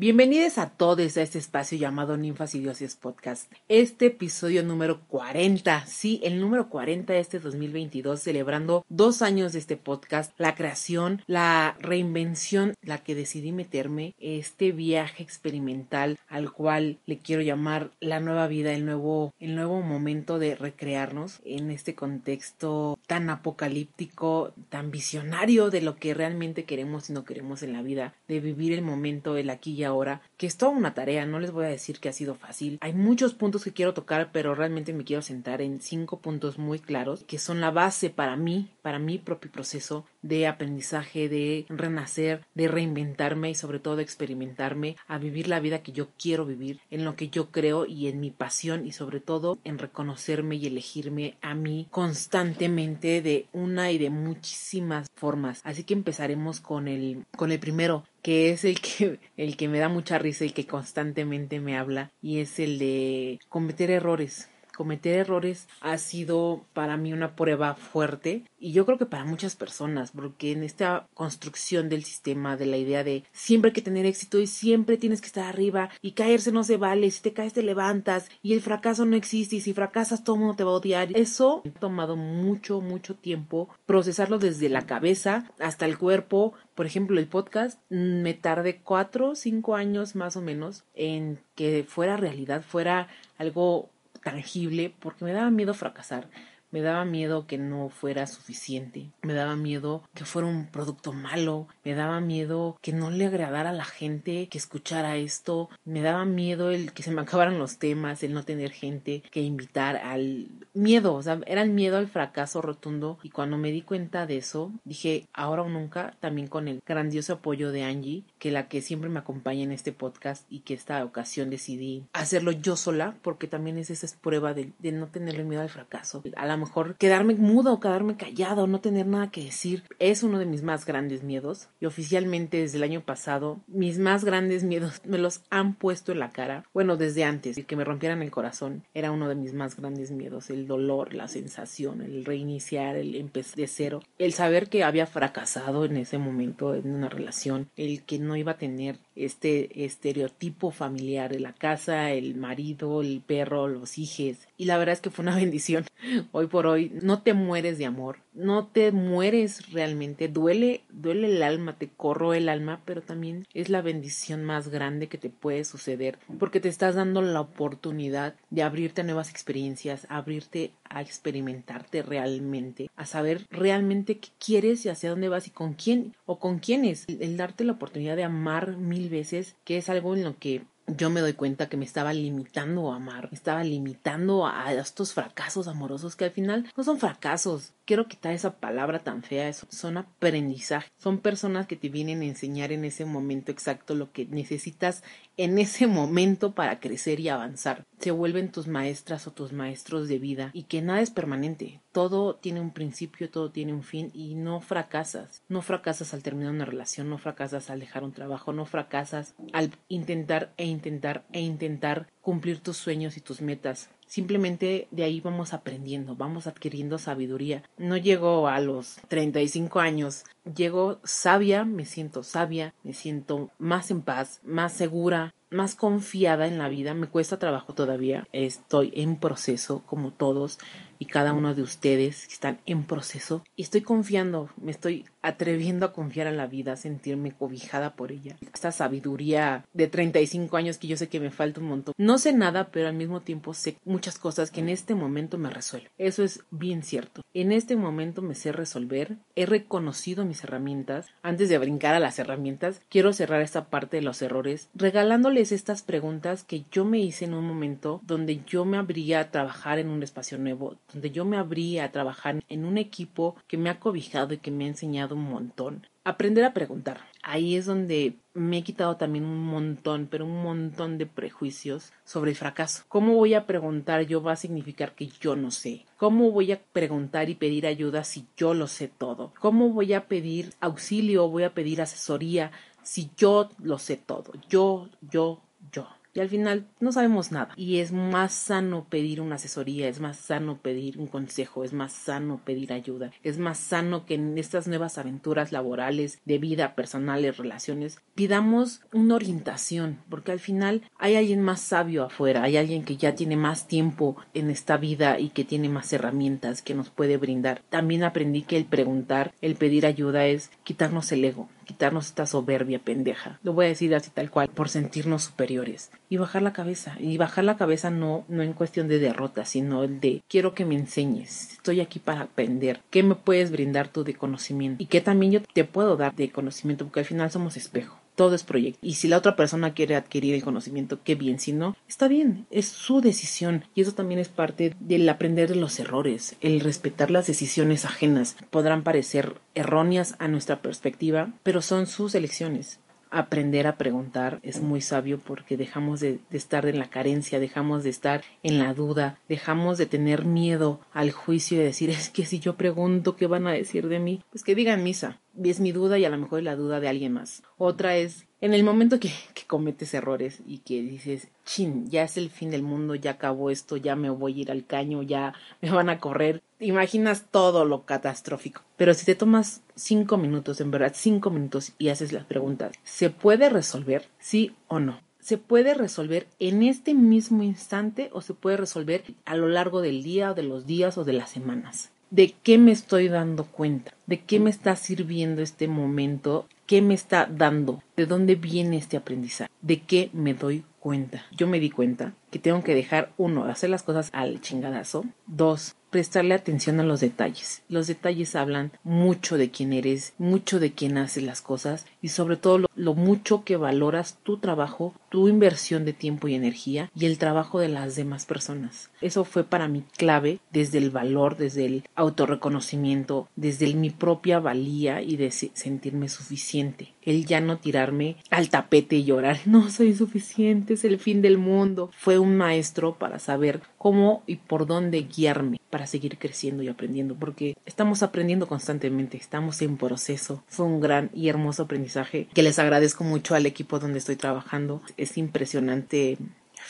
Bienvenidos a todos a este espacio llamado Ninfas y Dioses Podcast. Este episodio número 40, sí, el número 40 de este 2022, celebrando dos años de este podcast, la creación, la reinvención, la que decidí meterme, este viaje experimental al cual le quiero llamar la nueva vida, el nuevo, el nuevo momento de recrearnos en este contexto tan apocalíptico, tan visionario de lo que realmente queremos y no queremos en la vida, de vivir el momento, el aquí y ahora, que es toda una tarea, no les voy a decir que ha sido fácil. Hay muchos puntos que quiero tocar, pero realmente me quiero centrar en cinco puntos muy claros, que son la base para mí, para mi propio proceso de aprendizaje, de renacer, de reinventarme y sobre todo de experimentarme, a vivir la vida que yo quiero vivir, en lo que yo creo y en mi pasión y sobre todo en reconocerme y elegirme a mí constantemente de una y de muchísimas formas. Así que empezaremos con el con el primero, que es el que el que me da mucha risa y que constantemente me habla y es el de cometer errores cometer errores ha sido para mí una prueba fuerte y yo creo que para muchas personas, porque en esta construcción del sistema, de la idea de siempre hay que tener éxito y siempre tienes que estar arriba y caerse no se vale, si te caes te levantas y el fracaso no existe y si fracasas todo el mundo te va a odiar. Eso ha tomado mucho, mucho tiempo procesarlo desde la cabeza hasta el cuerpo. Por ejemplo, el podcast me tardé cuatro, cinco años más o menos en que fuera realidad, fuera algo tangible porque me daba miedo fracasar. Me daba miedo que no fuera suficiente, me daba miedo que fuera un producto malo, me daba miedo que no le agradara a la gente que escuchara esto, me daba miedo el que se me acabaran los temas, el no tener gente que invitar al miedo, o sea, era el miedo al fracaso rotundo y cuando me di cuenta de eso, dije, ahora o nunca, también con el grandioso apoyo de Angie, que la que siempre me acompaña en este podcast y que esta ocasión decidí hacerlo yo sola, porque también es esa prueba de, no tenerle miedo al fracaso. Mejor quedarme mudo o quedarme callado, no tener nada que decir, es uno de mis más grandes miedos. Y oficialmente desde el año pasado, mis más grandes miedos me los han puesto en la cara. Bueno, desde antes, el que me rompieran el corazón era uno de mis más grandes miedos. El dolor, la sensación, el reiniciar, el empezar de cero. El saber que había fracasado en ese momento en una relación, el que no iba a tener este estereotipo familiar de la casa, el marido, el perro, los hijos. Y la verdad es que fue una bendición. Hoy por hoy no te mueres de amor, no te mueres realmente, duele, duele el alma, te corro el alma, pero también es la bendición más grande que te puede suceder porque te estás dando la oportunidad de abrirte a nuevas experiencias, abrirte a experimentarte realmente, a saber realmente qué quieres y hacia dónde vas y con quién o con quiénes. El, darte la oportunidad de amar mil veces, que es algo en lo que yo me doy cuenta que me estaba limitando a amar, me estaba limitando a estos fracasos amorosos que al final no son fracasos. Quiero quitar esa palabra tan fea, son aprendizaje, son personas que te vienen a enseñar en ese momento exacto lo que necesitas en ese momento para crecer y avanzar. Se vuelven tus maestras o tus maestros de vida y que nada es permanente. Todo tiene un principio, todo tiene un fin y no fracasas. No fracasas al terminar una relación, no fracasas al dejar un trabajo, no fracasas al intentar e intentar e intentar cumplir tus sueños y tus metas. Simplemente de ahí vamos aprendiendo, vamos adquiriendo sabiduría. No llego a los 35 años, llego sabia, me siento sabia, me siento más en paz, más segura, más confiada en la vida. Me cuesta trabajo todavía, estoy en proceso como todos y cada uno de ustedes que están en proceso y estoy confiando, me estoy atreviendo a confiar en la vida, a sentirme cobijada por ella. Esta sabiduría de 35 años que yo sé que me falta un montón. No sé nada, pero al mismo tiempo sé muchas cosas que en este momento me resuelven. Eso es bien cierto. En este momento me sé resolver, he reconocido mis herramientas. Antes de brincar a las herramientas, quiero cerrar esta parte de los errores regálándoles estas preguntas que yo me hice en un momento donde yo me abría a trabajar en un espacio nuevo, donde yo me abría a trabajar en un equipo que me ha cobijado y que me ha enseñado un montón. Aprender a preguntar. Ahí es donde me he quitado también un montón, pero un montón de prejuicios sobre el fracaso. ¿Cómo voy a preguntar yo va a significar que yo no sé? ¿Cómo voy a preguntar y pedir ayuda si yo lo sé todo? ¿Cómo voy a pedir auxilio voy a pedir asesoría si yo lo sé todo? Yo, yo, yo y al final no sabemos nada. Y es más sano pedir una asesoría, es más sano pedir un consejo, es más sano pedir ayuda, es más sano que en estas nuevas aventuras laborales, de vida, personales, relaciones, pidamos una orientación, porque al final hay alguien más sabio afuera, hay alguien que ya tiene más tiempo en esta vida y que tiene más herramientas que nos puede brindar. También aprendí que el preguntar, el pedir ayuda es quitarnos el ego, quitarnos esta soberbia pendeja. Lo voy a decir así tal cual, por sentirnos superiores. Y bajar la cabeza. Y bajar la cabeza no, no en cuestión de derrota, sino el de quiero que me enseñes. Estoy aquí para aprender. ¿Qué me puedes brindar tú de conocimiento? Y qué también yo te puedo dar de conocimiento, porque al final somos espejo todo es proyecto. Y si la otra persona quiere adquirir el conocimiento, qué bien. Si no, está bien, es su decisión. Y eso también es parte del aprender de los errores, el respetar las decisiones ajenas. Podrán parecer erróneas a nuestra perspectiva, pero son sus elecciones aprender a preguntar es muy sabio porque dejamos de, estar en la carencia, dejamos de estar en la duda, dejamos de tener miedo al juicio y de decir es que si yo pregunto qué van a decir de mí, pues que digan misa es mi duda y a lo mejor es la duda de alguien más. Otra es en el momento que, cometes errores y que dices, chin, ya es el fin del mundo, ya acabó esto, ya me voy a ir al caño, ya me van a correr. Imaginas todo lo catastrófico. Pero si te tomas cinco minutos, en verdad, cinco minutos y haces las preguntas, ¿se puede resolver? ¿Sí o no? se puede resolver en este mismo instante o se puede resolver a lo largo del día o de los días o de las semanas de qué me estoy dando cuenta, de qué me está sirviendo este momento, qué me está dando, de dónde viene este aprendizaje, de qué me doy cuenta. Yo me di cuenta que tengo que dejar, uno, hacer las cosas al chingadazo, dos, prestarle atención a los detalles. Los detalles hablan mucho de quién eres, mucho de quién hace las cosas y sobre todo lo, mucho que valoras tu trabajo, tu inversión de tiempo y energía y el trabajo de las demás personas. Eso fue para mí clave desde el valor, desde el autorreconocimiento, desde mi propia valía y de sentirme suficiente. El ya no tirarme al tapete y llorar, no soy suficiente, es el fin del mundo. Fue un maestro para saber cómo y por dónde guiarme para seguir creciendo y aprendiendo, porque estamos aprendiendo constantemente, estamos en proceso. Fue un gran y hermoso aprendizaje que les agradezco mucho al equipo donde estoy trabajando. Es impresionante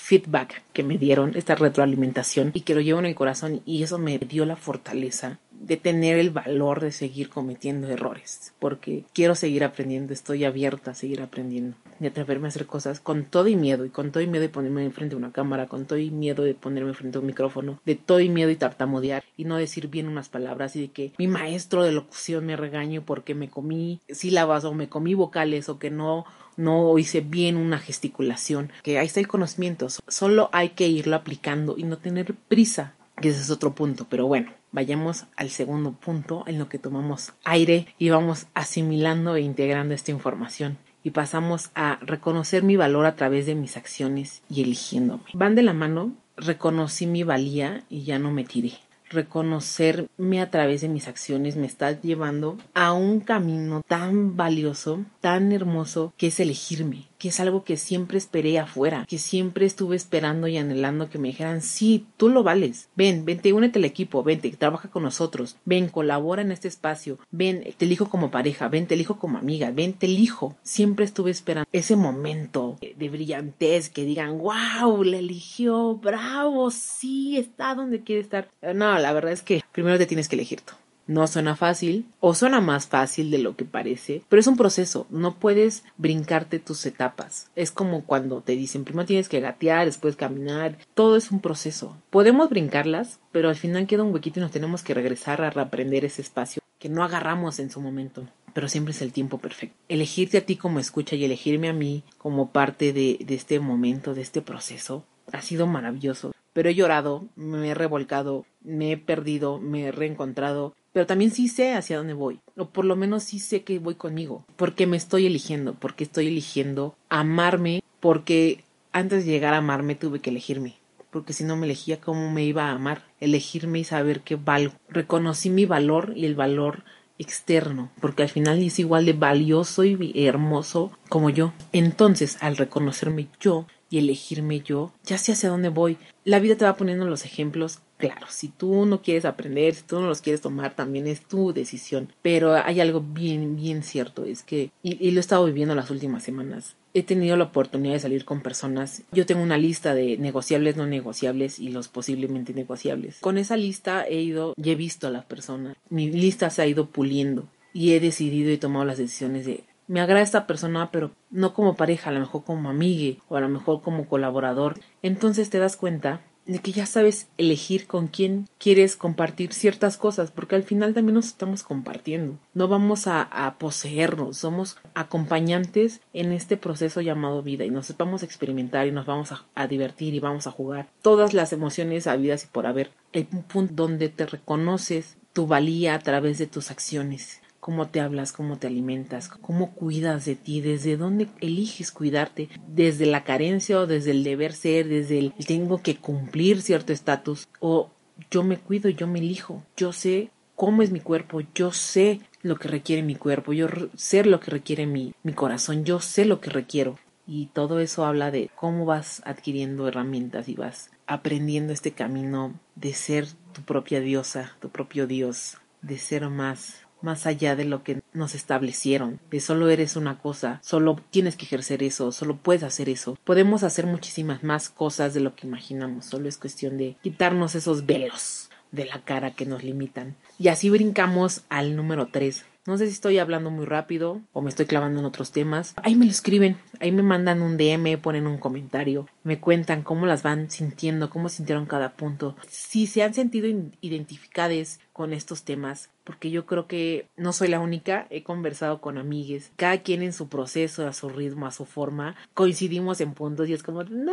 feedback que me dieron, esta retroalimentación y que lo llevo en el corazón y eso me dio la fortaleza de tener el valor de seguir cometiendo errores, porque quiero seguir aprendiendo, estoy abierta a seguir aprendiendo, de atreverme a hacer cosas con todo y miedo, y con todo y miedo de ponerme enfrente de una cámara, con todo y miedo de ponerme frente a un micrófono, de todo y miedo y tartamudear y no decir bien unas palabras y de que mi maestro de locución me regañe porque me comí sílabas o me comí vocales o que no no hice bien una gesticulación, que ahí está el conocimiento, solo hay que irlo aplicando y no tener prisa, que ese es otro punto, pero bueno, vayamos al segundo punto en lo que tomamos aire y vamos asimilando e integrando esta información y pasamos a reconocer mi valor a través de mis acciones y eligiéndome. Van de la mano, reconocí mi valía y ya no me tiré reconocerme a través de mis acciones me está llevando a un camino tan valioso, tan hermoso, que es elegirme, que es algo que siempre esperé afuera, que siempre estuve esperando y anhelando que me dijeran, sí, tú lo vales, ven, vente, únete al equipo, vente, trabaja con nosotros, ven, colabora en este espacio, ven, te elijo como pareja, ven, te elijo como amiga, ven, te elijo. Siempre estuve esperando ese momento de brillantez, que digan, wow, le eligió, bravo, sí, está donde quiere estar. No, la verdad es que primero te tienes que elegir tú. No suena fácil o suena más fácil de lo que parece, pero es un proceso, no puedes brincarte tus etapas. Es como cuando te dicen, primero tienes que gatear, después caminar, todo es un proceso. Podemos brincarlas, pero al final queda un huequito y nos tenemos que regresar a reaprender ese espacio que no agarramos en su momento pero siempre es el tiempo perfecto. Elegirte a ti como escucha y elegirme a mí como parte de, de, este momento, de este proceso, ha sido maravilloso. Pero he llorado, me he revolcado, me he perdido, me he reencontrado, pero también sí sé hacia dónde voy, o por lo menos sí sé que voy conmigo, porque me estoy eligiendo, porque estoy eligiendo amarme, porque antes de llegar a amarme tuve que elegirme, porque si no me elegía cómo me iba a amar, elegirme y saber qué valgo. Reconocí mi valor y el valor externo, porque al final es igual de valioso y hermoso como yo. Entonces, al reconocerme yo y elegirme yo, ya sé hacia dónde voy. La vida te va poniendo los ejemplos Claro, si tú no quieres aprender, si tú no los quieres tomar, también es tu decisión. Pero hay algo bien, bien cierto, es que, y, lo he estado viviendo las últimas semanas, he tenido la oportunidad de salir con personas. Yo tengo una lista de negociables, no negociables y los posiblemente negociables. Con esa lista he ido y he visto a las personas. Mi lista se ha ido puliendo y he decidido y tomado las decisiones de me agrada esta persona, pero no como pareja, a lo mejor como amigue o a lo mejor como colaborador. Entonces te das cuenta de que ya sabes elegir con quién quieres compartir ciertas cosas, porque al final también nos estamos compartiendo. No vamos a, poseernos, somos acompañantes en este proceso llamado vida y nos vamos a experimentar y nos vamos a, a divertir y vamos a jugar. Todas las emociones habidas y por haber. El punto donde te reconoces tu valía a través de tus acciones cómo te hablas, cómo te alimentas, cómo cuidas de ti, desde dónde eliges cuidarte, desde la carencia o desde el deber ser, desde el tengo que cumplir cierto estatus o yo me cuido, yo me elijo, yo sé cómo es mi cuerpo, yo sé lo que requiere mi cuerpo, yo sé lo que requiere mi, mi corazón, yo sé lo que requiero. Y todo eso habla de cómo vas adquiriendo herramientas y vas aprendiendo este camino de ser tu propia diosa, tu propio Dios, de ser más más allá de lo que nos establecieron, de solo eres una cosa, solo tienes que ejercer eso, solo puedes hacer eso. Podemos hacer muchísimas más cosas de lo que imaginamos, solo es cuestión de quitarnos esos velos de la cara que nos limitan. Y así brincamos al número 3. No sé si estoy hablando muy rápido o me estoy clavando en otros temas. Ahí me lo escriben, ahí me mandan un DM, ponen un comentario, me cuentan cómo las van sintiendo, cómo sintieron cada punto. Si se han sentido identificadas con estos temas, porque yo creo que no soy la única, he conversado con amigues, cada quien en su proceso, a su ritmo, a su forma, coincidimos en puntos y es como, no,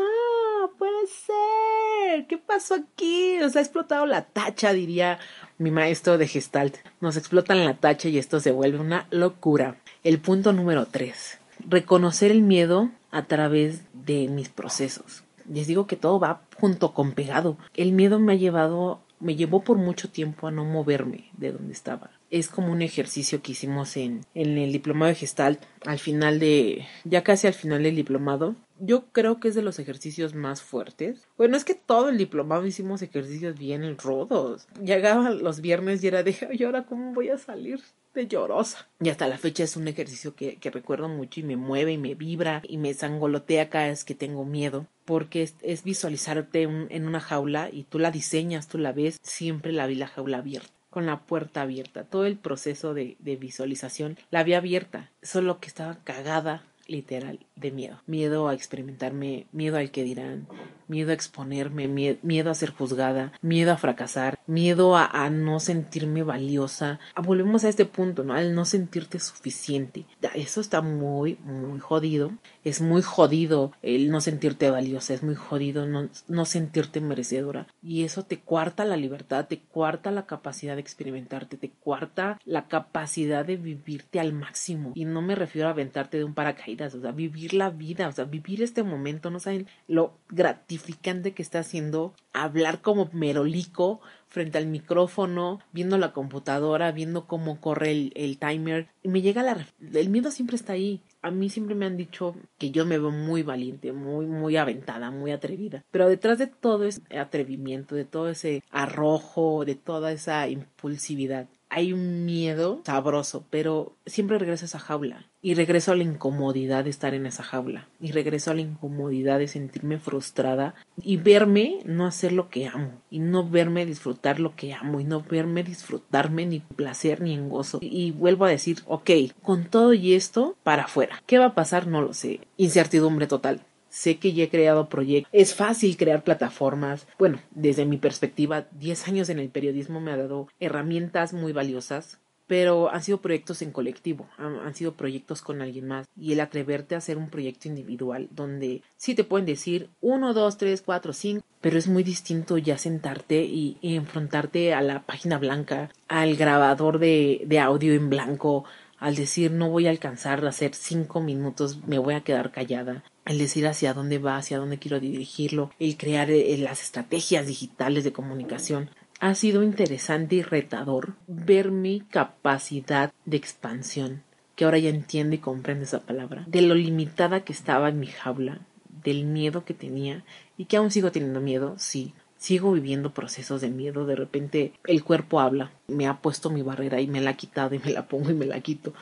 puede ser, ¿qué pasó aquí? Nos ha explotado la tacha, diría mi maestro de Gestalt. Nos explotan la tacha y esto se vuelve una locura. El punto número tres. Reconocer el miedo a través de mis procesos. Les digo que todo va junto con pegado. El miedo me ha llevado, me llevó por mucho tiempo a no moverme de donde estaba es como un ejercicio que hicimos en, en el diplomado de Gestalt al final de, ya casi al final del diplomado. Yo creo que es de los ejercicios más fuertes. Bueno, es que todo el diplomado hicimos ejercicios bien rodos. Llegaban los viernes y era de, ¿y ahora cómo voy a salir? De llorosa. Y hasta la fecha es un ejercicio que, que, recuerdo mucho y me mueve y me vibra y me sangolotea cada vez que tengo miedo. Porque es, visualizarte en una jaula y tú la diseñas, tú la ves, siempre la vi la jaula abierta con la puerta abierta. Todo el proceso de, de visualización la había abierta, solo que estaba cagada literal de miedo. Miedo a experimentarme, miedo al que dirán, miedo a exponerme, miedo a ser juzgada, miedo a fracasar, miedo a, no sentirme valiosa. Ah, volvemos a este punto, ¿no? Al no sentirte suficiente. Eso está muy, muy jodido. Es muy jodido el no sentirte valiosa, es muy jodido no, no sentirte merecedora. Y eso te cuarta la libertad, te cuarta la capacidad de experimentarte, te cuarta la capacidad de vivirte al máximo. Y no me refiero a aventarte de un paracaídas, o sea, vivir la vida, o sea, vivir este momento, no saben lo gratificante que está haciendo hablar como merolico frente al micrófono, viendo la computadora, viendo cómo corre el, el timer. Y me llega la... El miedo siempre está ahí. A mí siempre me han dicho que yo me veo muy valiente, muy, muy aventada, muy atrevida. Pero detrás de todo ese atrevimiento, de todo ese arrojo, de toda esa impulsividad, hay un miedo sabroso, pero siempre regreso a esa jaula y regreso a la incomodidad de estar en esa jaula y regreso a la incomodidad de sentirme frustrada y verme no hacer lo que amo y no verme disfrutar lo que amo y no verme disfrutarme ni placer ni en gozo. Y, vuelvo a decir ok con todo y esto para afuera. Qué va a pasar no lo sé. Incertidumbre total sé que ya he creado proyectos. Es fácil crear plataformas. Bueno, desde mi perspectiva, 10 años en el periodismo me ha dado herramientas muy valiosas, pero han sido proyectos en colectivo, han, sido proyectos con alguien más. Y el atreverte a hacer un proyecto individual, donde sí te pueden decir 1, 2, 3, 4, 5, pero es muy distinto ya sentarte y, enfrentarte a la página blanca, al grabador de, de audio en blanco, al decir no voy a alcanzar a hacer cinco minutos, me voy a quedar callada, el decir hacia dónde va, hacia dónde quiero dirigirlo, el crear eh, las estrategias digitales de comunicación. Ha sido interesante y retador ver mi capacidad de expansión, que ahora ya entiendo y comprende esa palabra, de lo limitada que estaba en mi jaula, del miedo que tenía y que aún sigo teniendo miedo, sí, sigo viviendo procesos de miedo, de repente el cuerpo habla, me ha puesto mi barrera y me la ha quitado y me la pongo y me la quito.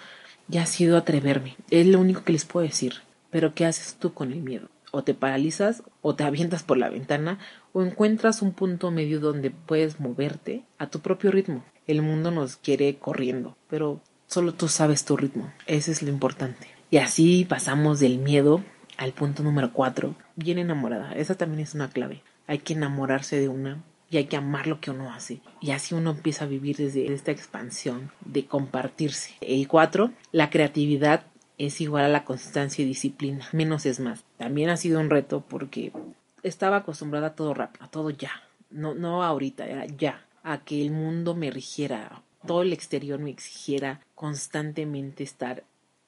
Ya ha sido atreverme, es lo único que les puedo decir. Pero ¿qué haces tú con el miedo? O te paralizas, o te avientas por la ventana, o encuentras un punto medio donde puedes moverte a tu propio ritmo. El mundo nos quiere corriendo, pero solo tú sabes tu ritmo. Ese es lo importante. Y así pasamos del miedo al punto número cuatro. Bien enamorada. Esa también es una clave. Hay que enamorarse de una y hay que amar lo que uno hace. Y así uno empieza a vivir desde esta expansión de compartirse. El cuatro, la creatividad es igual a la constancia y disciplina. Menos es más. También ha sido un reto porque estaba acostumbrada a todo rápido, a todo ya. No, no ahorita, era ya. A que el mundo me rigiera, todo el exterior me exigiera constantemente estar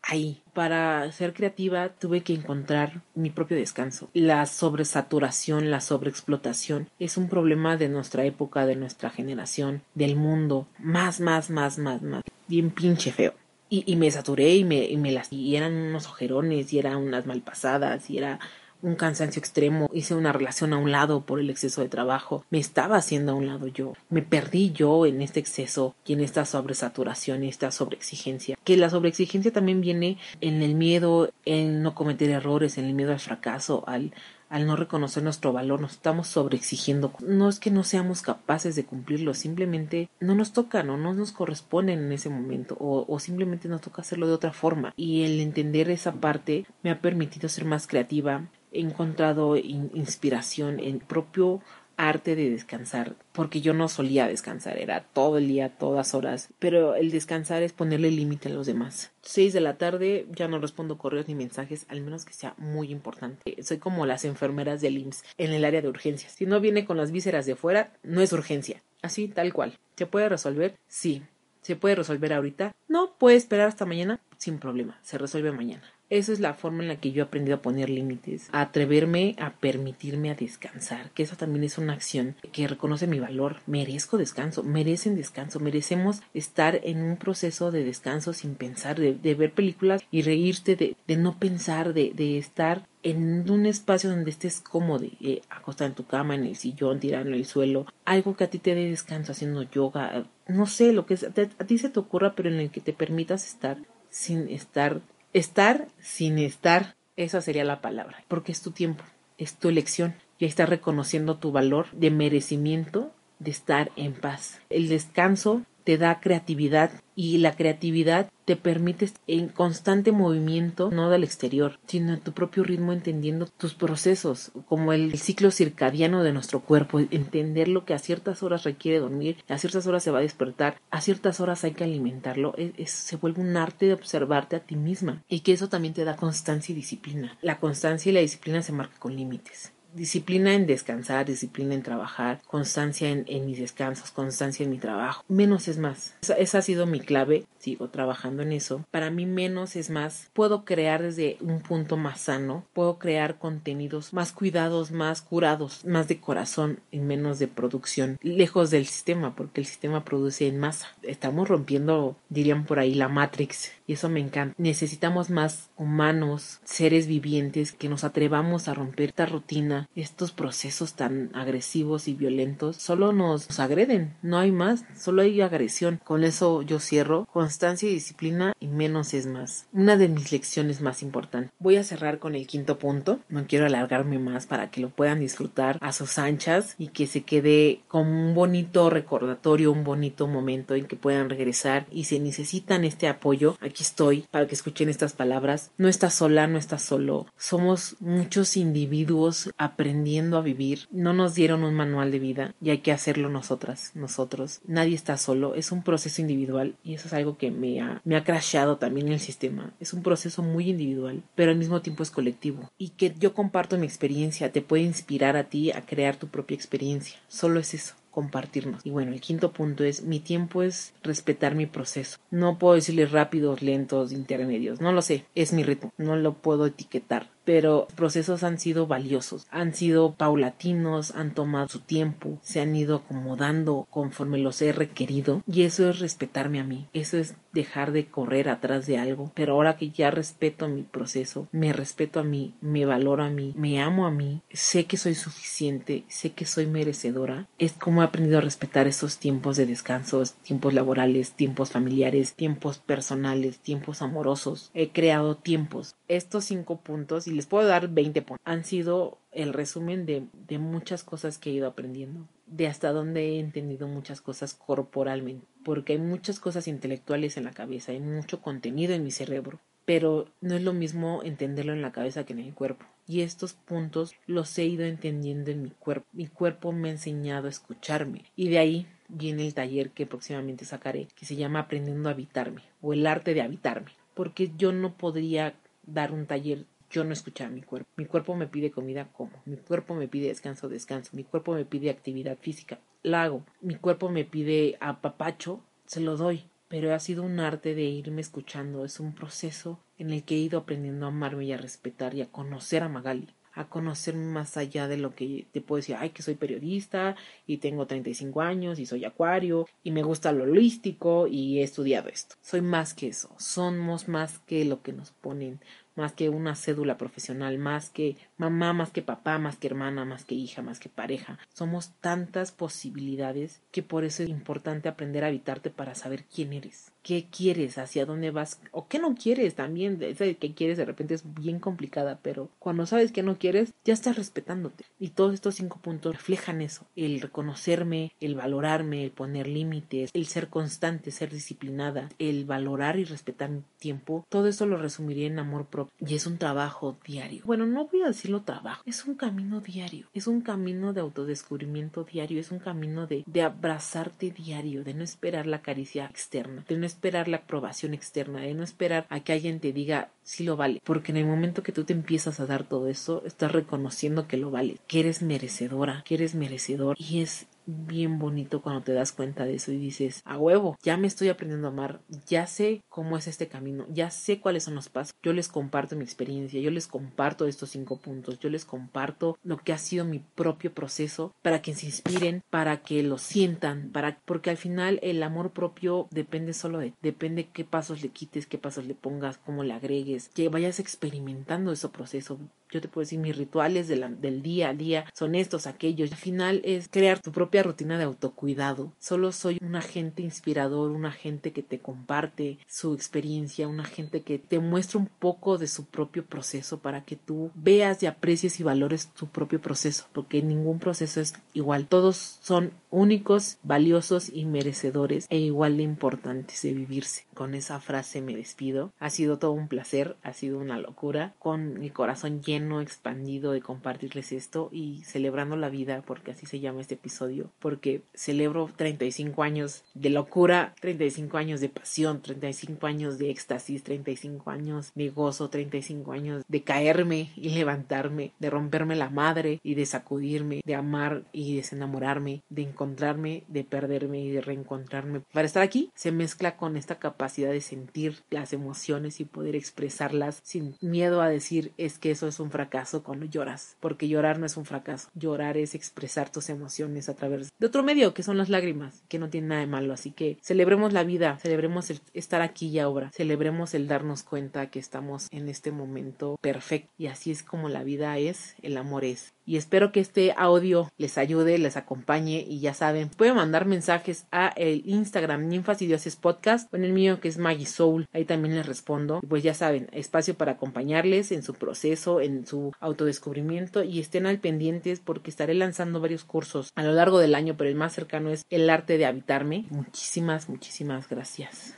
ahí. Para ser creativa tuve que encontrar mi propio descanso. La sobresaturación, la sobreexplotación es un problema de nuestra época, de nuestra generación, del mundo. Más, más, más, más, más. Bien pinche feo. Y, y me saturé y me, y me las... Y eran unos ojerones y eran unas malpasadas y era un cansancio extremo, hice una relación a un lado por el exceso de trabajo, me estaba haciendo a un lado yo, me perdí yo en este exceso y en esta sobresaturación y esta sobreexigencia, que la sobreexigencia también viene en el miedo, en no cometer errores, en el miedo al fracaso, al al no reconocer nuestro valor, nos estamos sobreexigiendo. No es que no seamos capaces de cumplirlo, simplemente no nos toca, no, no nos corresponden en ese momento o, o simplemente nos toca hacerlo de otra forma. Y el entender esa parte me ha permitido ser más creativa, he encontrado inspiración en propio arte de descansar, porque yo no solía descansar, era todo el día, todas horas, pero el descansar es ponerle límite a los demás. Seis de la tarde ya no respondo correos ni mensajes, al menos que sea muy importante. Soy como las enfermeras del IMSS en el área de urgencias. Si no viene con las vísceras de fuera, no es urgencia. Así, tal cual. ¿Se puede resolver? Sí. ¿Se puede resolver ahorita? No, puede esperar hasta mañana sin problema. Se resuelve mañana. Esa es la forma en la que yo he aprendido a poner límites, a atreverme a permitirme a descansar, que esa también es una acción que reconoce mi valor. Merezco descanso, merecen descanso, merecemos estar en un proceso de descanso sin pensar, de, ver películas y reírte, de, no pensar, de, estar en un espacio donde estés cómodo, eh, acostada en tu cama, en el sillón, tirando en el suelo, algo que a ti te dé descanso, haciendo yoga, no sé, lo que a ti se te ocurra, pero en el que te permitas estar sin estar Estar sin estar, esa sería la palabra, porque es tu tiempo, es tu elección. Ya estás reconociendo tu valor de merecimiento de estar en paz. El descanso te da creatividad y la creatividad te permite en constante movimiento, no del exterior, sino en tu propio ritmo, entendiendo tus procesos, como el ciclo circadiano de nuestro cuerpo, entender lo que a ciertas horas requiere dormir, a ciertas horas se va a despertar, a ciertas horas hay que alimentarlo, se vuelve un arte de observarte a ti misma y que eso también te da constancia y disciplina. La constancia y la disciplina se marcan con límites disciplina en descansar, disciplina en trabajar, constancia en, mis descansos, constancia en mi trabajo. Menos es más. Esa, ha sido mi clave. Sigo trabajando en eso. Para mí menos es más. Puedo crear desde un punto más sano. Puedo crear contenidos más cuidados, más curados, más de corazón y menos de producción. Lejos del sistema, porque el sistema produce en masa. Estamos rompiendo, dirían por ahí, la Matrix. Y eso me encanta. Necesitamos más humanos, seres vivientes, que nos atrevamos a romper esta rutina estos procesos tan agresivos y violentos solo nos, agreden, no hay más, solo hay agresión. Con eso yo cierro, constancia y disciplina y menos es más. Una de mis lecciones más importantes. Voy a cerrar con el quinto punto, no quiero alargarme más para que lo puedan disfrutar a sus anchas y que se quede como un bonito recordatorio, un bonito momento en que puedan regresar y si necesitan este apoyo, aquí estoy para que escuchen estas palabras. No estás sola, no estás solo. Somos muchos individuos aprendiendo a vivir. No nos dieron un manual de vida y hay que hacerlo nosotras, nosotros. Nadie está solo, es un proceso individual y eso es algo que me ha, me ha crashado también el sistema. Es un proceso muy individual, pero al mismo tiempo es colectivo. Y que yo comparto mi experiencia te puede inspirar a ti a crear tu propia experiencia. Solo es eso compartirnos. Y bueno, el quinto punto es mi tiempo es respetar mi proceso. No puedo decirle rápidos, lentos, intermedios, no lo sé, es mi ritmo, no lo puedo etiquetar pero procesos han sido valiosos, han sido paulatinos, han tomado su tiempo, se han ido acomodando conforme los he requerido y eso es respetarme a mí, eso es dejar de correr atrás de algo, pero ahora que ya respeto mi proceso, me respeto a mí, me valoro a mí, me amo a mí, sé que soy suficiente, sé que soy merecedora, es como he aprendido a respetar esos tiempos de descanso, tiempos laborales, tiempos familiares, tiempos personales, tiempos amorosos. He creado tiempos. Estos cinco puntos, y les puedo dar 20 puntos, han sido el resumen de, de muchas cosas que he ido aprendiendo de hasta dónde he entendido muchas cosas corporalmente, porque hay muchas cosas intelectuales en la cabeza, hay mucho contenido en mi cerebro, pero no es lo mismo entenderlo en la cabeza que en el cuerpo. Y estos puntos los he ido entendiendo en mi cuerpo. Mi cuerpo me ha enseñado a escucharme. Y de ahí viene el taller que próximamente sacaré, que se llama Aprendiendo a habitarme o el arte de habitarme. Porque yo no podría dar un taller yo no escuchaba mi cuerpo. Mi cuerpo me pide comida, como. Mi cuerpo me pide descanso, descanso. Mi cuerpo me pide actividad física, la hago. Mi cuerpo me pide apapacho, se lo doy. Pero ha sido un arte de irme escuchando. Es un proceso en el que he ido aprendiendo a amarme y a respetar y a conocer a Magali a conocerme más allá de lo que te puedo decir, ay, que soy periodista y tengo 35 años y soy acuario y me gusta lo holístico y he estudiado esto. Soy más que eso, somos más que lo que nos ponen más que una cédula profesional, más que mamá, más que papá, más que hermana, más que hija, más que pareja. Somos tantas posibilidades que por eso es importante aprender a habitarte para saber quién eres, qué quieres, hacia dónde vas o qué no quieres también. Esa que quieres de repente es bien complicada, pero cuando sabes que no quieres, ya estás respetándote. Y todos estos cinco puntos reflejan eso, el reconocerme, el valorarme, el poner límites, el ser constante, ser disciplinada, el valorar y respetar mi tiempo. Todo eso lo resumiría en amor propio y es un trabajo diario. Bueno, no voy a decirlo trabajo, es un camino diario, es un camino de autodescubrimiento diario, es un camino de, de abrazarte diario, de no esperar la caricia externa, de no esperar la aprobación externa, de no esperar a que alguien te diga si lo vale, porque en el momento que tú te empiezas a dar todo eso, estás reconociendo que lo vale, que eres merecedora, que eres merecedor y es bien bonito cuando te das cuenta de eso y dices, a huevo, ya me estoy aprendiendo a amar, ya sé cómo es este camino, ya sé cuáles son los pasos, yo les comparto mi experiencia, yo les comparto estos cinco puntos, yo les comparto lo que ha sido mi propio proceso para que se inspiren, para que lo sientan, para porque al final el amor propio depende solo de, depende qué pasos le quites, qué pasos le pongas, cómo le agregues, que vayas experimentando ese proceso, yo te puedo decir, mis rituales del día a día son estos, aquellos. Al final es crear tu propia rutina de autocuidado. Solo soy un agente inspirador, un agente que te comparte su experiencia, un agente que te muestra un poco de su propio proceso para que tú veas y aprecies y valores tu propio proceso, porque ningún proceso es igual. Todos son únicos, valiosos y merecedores e igual de importantes de vivirse. Con esa frase me despido. Ha sido todo un placer, ha sido una locura, con mi corazón lleno, expandido de compartirles esto y celebrando la vida, porque así se llama este episodio, porque celebro 35 años de locura, 35 años de pasión, 35 años de éxtasis, 35 años de gozo, 35 años de caerme y levantarme, de romperme la madre y de sacudirme, de amar y desenamorarme, de encontrarme, de perderme y de reencontrarme. Para estar aquí se mezcla con esta capacidad de sentir las emociones y poder expresarlas sin miedo a decir es que eso es un fracaso cuando lloras, porque llorar no es un fracaso, llorar es expresar tus emociones a través de otro medio que son las lágrimas, que no tiene nada de malo, así que celebremos la vida, celebremos el estar aquí y ahora, celebremos el darnos cuenta que estamos en este momento perfecto. Y así es como la vida es, el amor es y espero que este audio les ayude, les acompañe y ya saben, pueden mandar mensajes a el Instagram Ninfas Dioses Podcast o en el mío que es Maggie Soul, ahí también les respondo. pues ya saben, espacio para acompañarles en su proceso, en su autodescubrimiento y estén al pendientes porque estaré lanzando varios cursos a lo largo del año, pero el más cercano es el arte de habitarme. Muchísimas, muchísimas gracias.